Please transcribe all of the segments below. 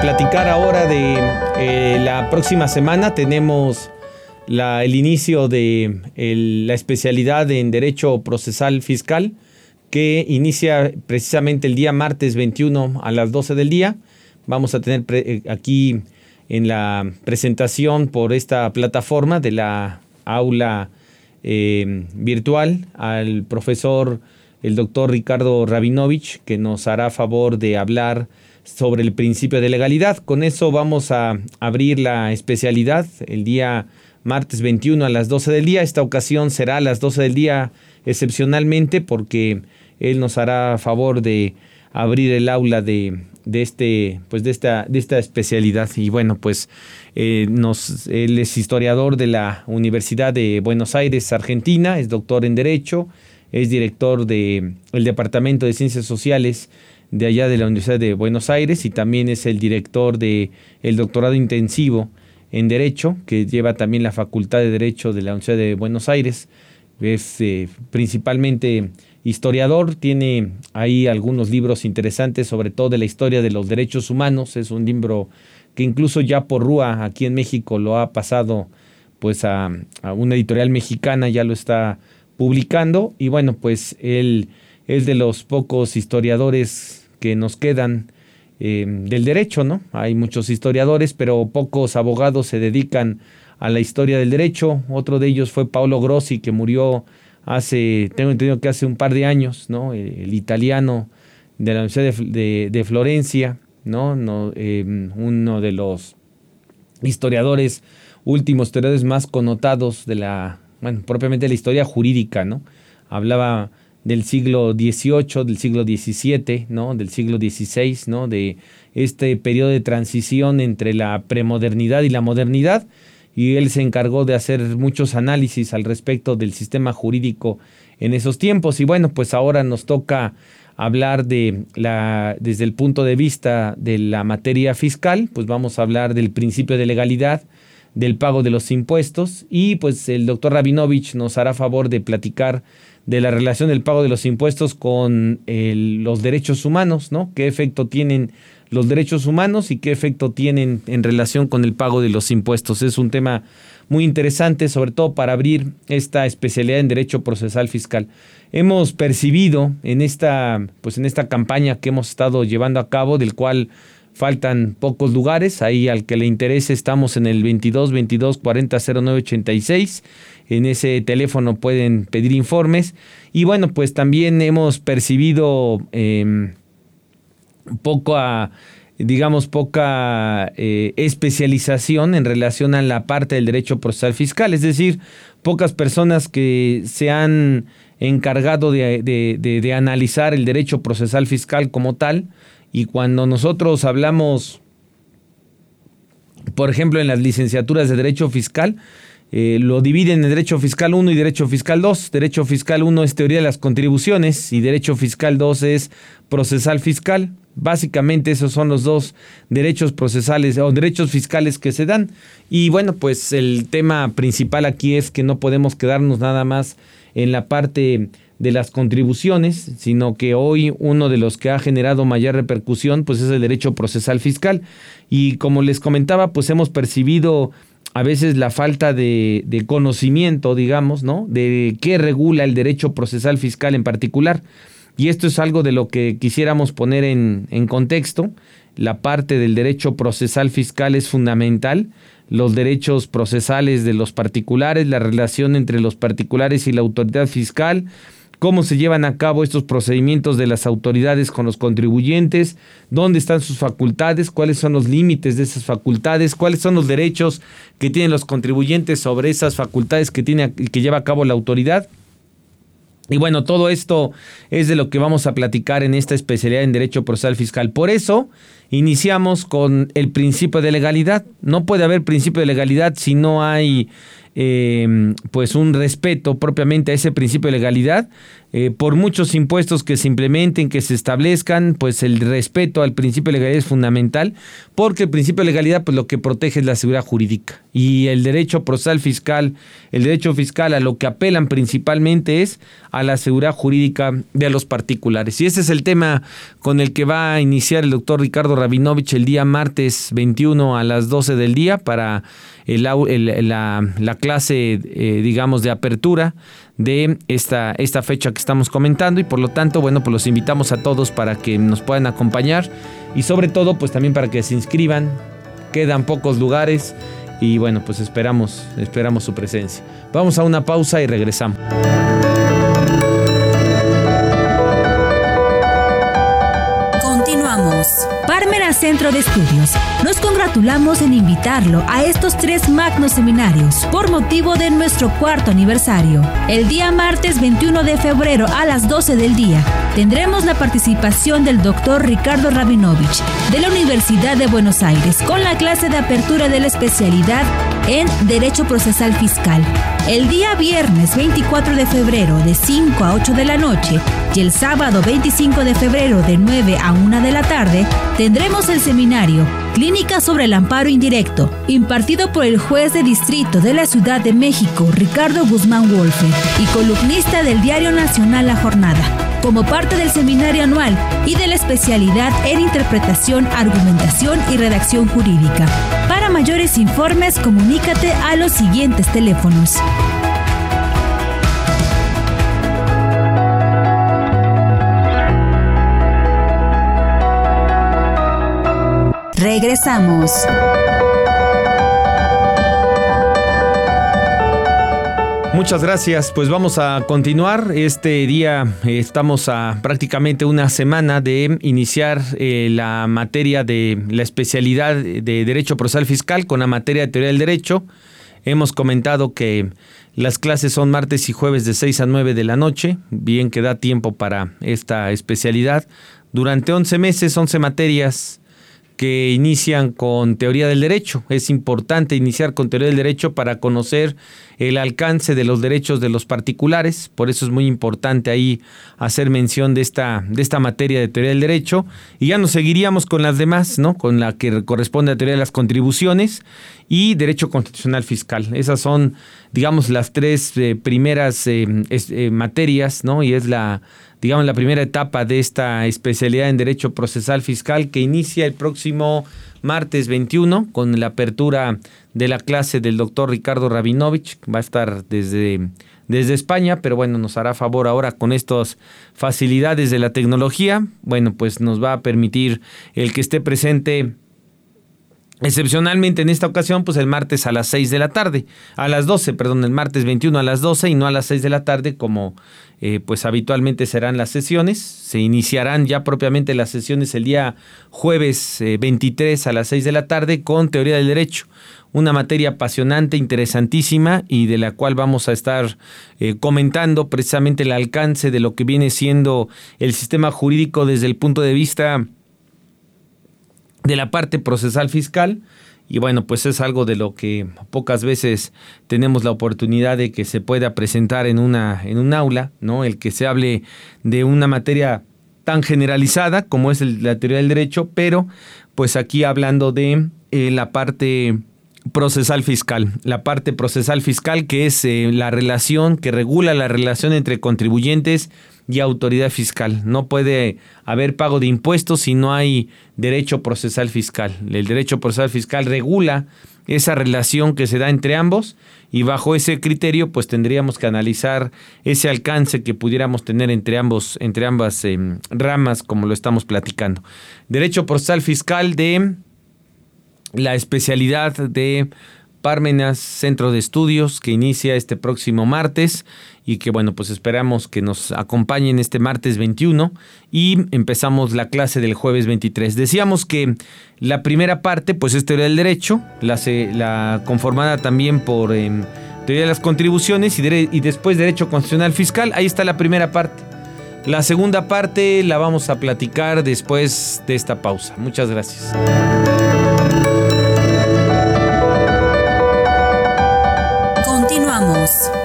Platicar ahora de eh, la próxima semana. Tenemos el inicio de la especialidad en Derecho Procesal Fiscal que inicia precisamente el día martes 21 a las 12 del día. Vamos a tener eh, aquí en la presentación por esta plataforma de la aula eh, virtual al profesor, el doctor Ricardo Rabinovich, que nos hará favor de hablar sobre el principio de legalidad. Con eso vamos a abrir la especialidad el día martes 21 a las 12 del día. Esta ocasión será a las 12 del día excepcionalmente porque él nos hará favor de abrir el aula de, de, este, pues de, esta, de esta especialidad. Y bueno, pues eh, nos, él es historiador de la Universidad de Buenos Aires, Argentina, es doctor en Derecho, es director del el Departamento de Ciencias Sociales de allá de la Universidad de Buenos Aires y también es el director de el doctorado intensivo en Derecho, que lleva también la Facultad de Derecho de la Universidad de Buenos Aires. Es eh, principalmente historiador, tiene ahí algunos libros interesantes, sobre todo de la historia de los derechos humanos. Es un libro que incluso ya por Rúa aquí en México lo ha pasado pues a, a una editorial mexicana, ya lo está publicando. Y bueno, pues él es de los pocos historiadores que nos quedan eh, del derecho, ¿no? Hay muchos historiadores, pero pocos abogados se dedican a la historia del derecho. Otro de ellos fue Paolo Grossi, que murió hace, tengo entendido que hace un par de años, ¿no? El, italiano de la Universidad de, Florencia, ¿no? no em, uno de los historiadores, últimos historiadores más connotados de la, bueno, propiamente de la historia jurídica, ¿no? Hablaba del siglo XVIII, del siglo XVII, ¿no? del siglo XVI, ¿no? de este periodo de transición entre la premodernidad y la modernidad, y él se encargó de hacer muchos análisis al respecto del sistema jurídico en esos tiempos. Y bueno, pues ahora nos toca hablar de la, desde el punto de vista de la materia fiscal, pues vamos a hablar del principio de legalidad, del pago de los impuestos, y pues el doctor Rabinovich nos hará favor de platicar de la relación del pago de los impuestos con los derechos humanos, ¿no? ¿Qué efecto tienen los derechos humanos y qué efecto tienen en relación con el pago de los impuestos? Es un tema muy interesante, sobre todo para abrir esta especialidad en derecho procesal fiscal. Hemos percibido en esta, pues en esta campaña que hemos estado llevando a cabo, del cual faltan pocos lugares, ahí al que le interese estamos en el 22 22 40 09 86 en ese teléfono pueden pedir informes. Y bueno, pues también hemos percibido eh, poca, digamos, poca eh, especialización en relación a la parte del derecho procesal fiscal. Es decir, pocas personas que se han encargado de, de, de analizar el derecho procesal fiscal como tal. Y cuando nosotros hablamos, por ejemplo, en las licenciaturas de Derecho Fiscal, eh, lo dividen en Derecho Fiscal 1 y Derecho Fiscal 2. Derecho Fiscal 1 es teoría de las contribuciones y Derecho Fiscal 2 es procesal fiscal. Básicamente esos son los dos derechos procesales o derechos fiscales que se dan. Y bueno, pues el tema principal aquí es que no podemos quedarnos nada más en la parte de las contribuciones, sino que hoy uno de los que ha generado mayor repercusión pues es el derecho procesal fiscal. Y como les comentaba, pues hemos percibido a veces la falta de, conocimiento, digamos, ¿no? De qué regula el derecho procesal fiscal en particular. Y esto es algo de lo que quisiéramos poner en, en contexto. La parte del derecho procesal fiscal es fundamental. Los derechos procesales de los particulares, la relación entre los particulares y la autoridad fiscal, cómo se llevan a cabo estos procedimientos de las autoridades con los contribuyentes, dónde están sus facultades, cuáles son los límites de esas facultades, cuáles son los derechos que tienen los contribuyentes sobre esas facultades que, tiene, que lleva a cabo la autoridad. Y bueno, todo esto es de lo que vamos a platicar en esta especialidad en Derecho Procesal Fiscal. Por eso, Iniciamos con el principio de legalidad. No puede haber principio de legalidad si no hay eh, pues un respeto propiamente a ese principio de legalidad. Eh, por muchos impuestos que se implementen, que se establezcan, pues el respeto al principio de legalidad es fundamental, porque el principio de legalidad pues lo que protege es la seguridad jurídica y el derecho procesal fiscal, el derecho fiscal a lo que apelan principalmente es a la seguridad jurídica de los particulares. Y ese es el tema con el que va a iniciar el doctor Ricardo Rabinovich el día martes 21 a las 12 del día para el, la, la, clase, eh, digamos, de apertura de esta, esta fecha que estamos comentando y por lo tanto, bueno, pues los invitamos a todos para que nos puedan acompañar y sobre todo, pues también para que se inscriban. Quedan pocos lugares y bueno, pues esperamos, esperamos su presencia. Vamos a una pausa y regresamos. Centro de Estudios. Nos congratulamos en invitarlo a estos tres magnos seminarios por motivo de nuestro cuarto aniversario. El día martes 21 de febrero a las 12 del día tendremos la participación del doctor Ricardo Rabinovich de la Universidad de Buenos Aires con la clase de apertura de la especialidad en Derecho Procesal Fiscal. El día viernes 24 de febrero de 5 a 8 de la noche y el sábado 25 de febrero de 9 a 1 de la tarde tendremos el seminario Clínica sobre el Amparo Indirecto, impartido por el juez de distrito de la Ciudad de México, Ricardo Guzmán Wolfe, y columnista del Diario Nacional La Jornada, como parte del seminario anual y de la especialidad en interpretación, argumentación y redacción jurídica. Para mayores informes, comunícate a los siguientes teléfonos. Regresamos. Muchas gracias. Pues vamos a continuar. Este día eh, estamos a prácticamente una semana de iniciar eh, la materia de la especialidad de Derecho Procesal Fiscal con la materia de Teoría del Derecho. Hemos comentado que las clases son martes y jueves de 6 a 9 de la noche, bien que da tiempo para esta especialidad. Durante 11 meses, 11 materias que inician con teoría del derecho. Es importante iniciar con teoría del derecho para conocer el alcance de los derechos de los particulares. Por eso es muy importante ahí hacer mención de esta, de esta materia de teoría del derecho. Y ya nos seguiríamos con las demás, ¿no? Con la que corresponde a teoría de las contribuciones y derecho constitucional fiscal. Esas son, digamos, las tres eh, primeras eh, eh, materias, ¿no? Y es la digamos, la primera etapa de esta especialidad en Derecho Procesal Fiscal que inicia el próximo martes 21 con la apertura de la clase del doctor Ricardo Rabinovich. Va a estar desde, desde España, pero bueno, nos hará favor ahora con estas facilidades de la tecnología. Bueno, pues nos va a permitir el que esté presente Excepcionalmente en esta ocasión, pues el martes a las 6 de la tarde, a las 12, perdón, el martes 21 a las 12 y no a las 6 de la tarde como eh, pues habitualmente serán las sesiones. Se iniciarán ya propiamente las sesiones el día jueves 23 eh, a las 6 de la tarde con teoría del derecho, una materia apasionante, interesantísima y de la cual vamos a estar eh, comentando precisamente el alcance de lo que viene siendo el sistema jurídico desde el punto de vista de la parte procesal fiscal. Y bueno, pues es algo de lo que pocas veces tenemos la oportunidad de que se pueda presentar en una en un aula, ¿no? El que se hable de una materia tan generalizada como es la teoría del derecho, pero pues aquí hablando de eh, la parte procesal fiscal, la parte procesal fiscal que es eh, la relación que regula la relación entre contribuyentes y autoridad fiscal. No puede haber pago de impuestos si no hay derecho procesal fiscal. El derecho procesal fiscal regula esa relación que se da entre ambos y bajo ese criterio pues tendríamos que analizar ese alcance que pudiéramos tener entre ambos entre ambas em, ramas como lo estamos platicando. Derecho procesal fiscal de la especialidad de Parmenas Centro de Estudios que inicia este próximo martes y que bueno, pues esperamos que nos acompañen este martes 21 y empezamos la clase del jueves 23. Decíamos que la primera parte pues es teoría del derecho, la, conformada también por em, teoría de las contribuciones y, y después derecho constitucional fiscal, ahí está la primera parte. La segunda parte la vamos a platicar después de esta pausa. Muchas gracias.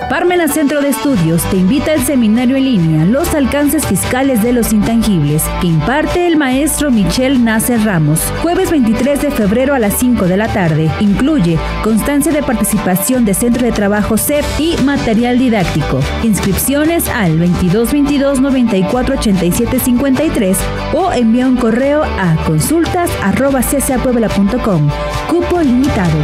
Parmena Centro de Estudios te invita al seminario en línea Los alcances fiscales de los intangibles que imparte el maestro Michel Nasser Ramos. Jueves 23 de febrero a las 5 de la tarde. Incluye constancia de participación de Centro de Trabajo CEP y material didáctico. Inscripciones al 2222 94 87 53 o envía un correo a consultas Cupo limitado.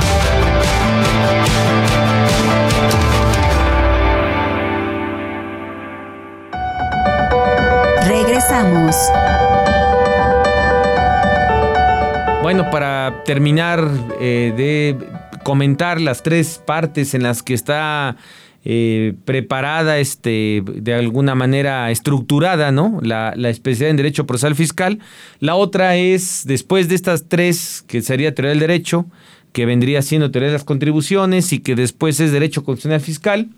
Bueno, para terminar eh, de comentar las tres partes en las que está eh, preparada, este, de alguna manera estructurada, ¿no? La, la, especialidad en Derecho Procesal Fiscal. La otra es, después de estas tres, que sería teoría del derecho, que vendría siendo teoría de las contribuciones y que después es Derecho Constitucional Fiscal,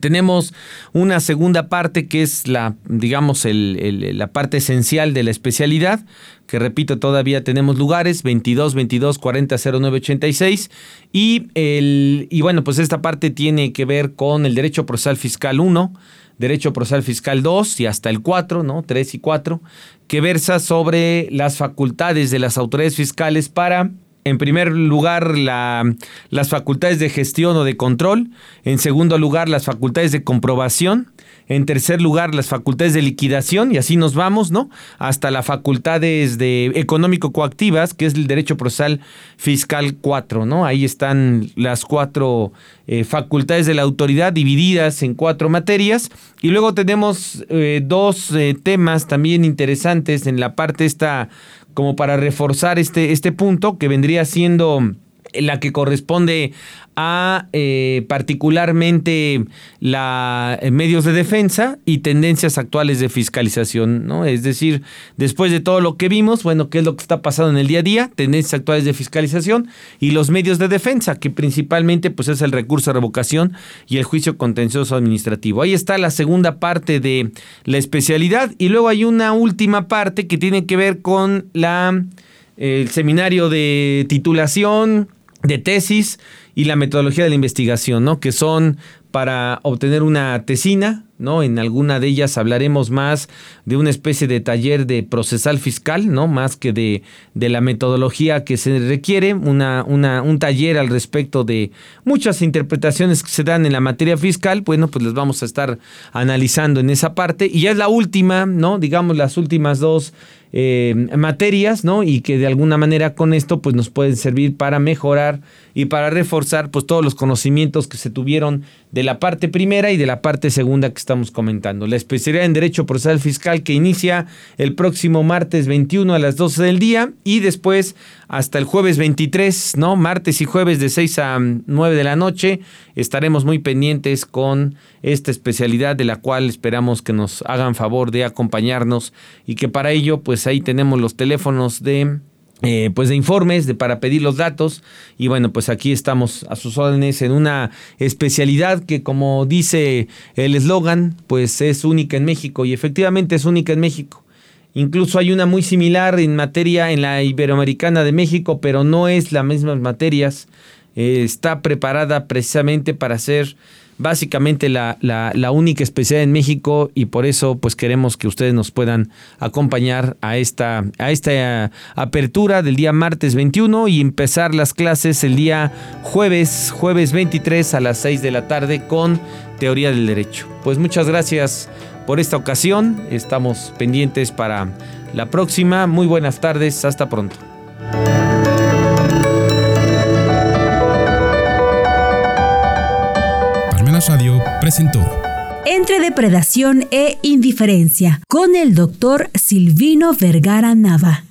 tenemos una segunda parte que es la, digamos, la parte esencial de la especialidad, que repito, todavía tenemos lugares, 22 22 40 09 86. Y, el, y bueno, pues esta parte tiene que ver con el Derecho Procesal Fiscal 1, Derecho Procesal Fiscal 2 y hasta el 4, ¿no? 3 y 4, que versa sobre las facultades de las autoridades fiscales para en primer lugar, las facultades de gestión o de control. En segundo lugar, las facultades de comprobación. En tercer lugar, las facultades de liquidación. Y así nos vamos, ¿no? Hasta las facultades de económico coactivas, que es el derecho procesal fiscal 4, ¿no? Ahí están las cuatro eh, facultades de la autoridad divididas en cuatro materias. Y luego tenemos eh, dos eh, temas también interesantes en la parte esta como para reforzar este, este punto que vendría siendo la que corresponde a eh, particularmente la eh, medios de defensa y tendencias actuales de fiscalización, ¿no? Es decir, después de todo lo que vimos, bueno, qué es lo que está pasando en el día a día, tendencias actuales de fiscalización y los medios de defensa, que principalmente pues es el recurso de revocación y el juicio contencioso administrativo. Ahí está la segunda parte de la especialidad y luego hay una última parte que tiene que ver con la el seminario de titulación de tesis y la metodología de la investigación, ¿no? Que son para obtener una tesina, ¿no? En alguna de ellas hablaremos más de una especie de taller de procesal fiscal, ¿no? Más que de, de la metodología que se requiere, una, una, un taller al respecto de muchas interpretaciones que se dan en la materia fiscal, bueno, pues les vamos a estar analizando en esa parte. Y ya es la última, ¿no? Digamos las últimas dos eh, materias, ¿no? Y que de alguna manera con esto pues nos pueden servir para mejorar y para reforzar pues todos los conocimientos que se tuvieron de la parte primera y de la parte segunda que estamos comentando. La especialidad en Derecho Procesal Fiscal que inicia el próximo martes 21 a las 12 del día y después hasta el jueves 23, ¿no? Martes y jueves de 6 a 9 de la noche estaremos muy pendientes con esta especialidad de la cual esperamos que nos hagan favor de acompañarnos y que para ello pues ahí tenemos los teléfonos de eh, pues de informes de para pedir los datos. Y bueno pues aquí estamos a sus órdenes en una especialidad que como dice el eslogan pues es única en México. Y efectivamente es única en México. Incluso hay una muy similar en materia en la iberoamericana de México pero no es las mismas materias. Eh, está preparada precisamente para ser básicamente la, la, única especialidad en México y por eso pues queremos que ustedes nos puedan acompañar a esta, a esta apertura del día martes 21 y empezar las clases el día jueves, jueves 23 a las 6 de la tarde con teoría del derecho. Pues muchas gracias por esta ocasión, estamos pendientes para la próxima, muy buenas tardes, hasta pronto. Entre depredación e indiferencia con el doctor Silvino Vergara Nava.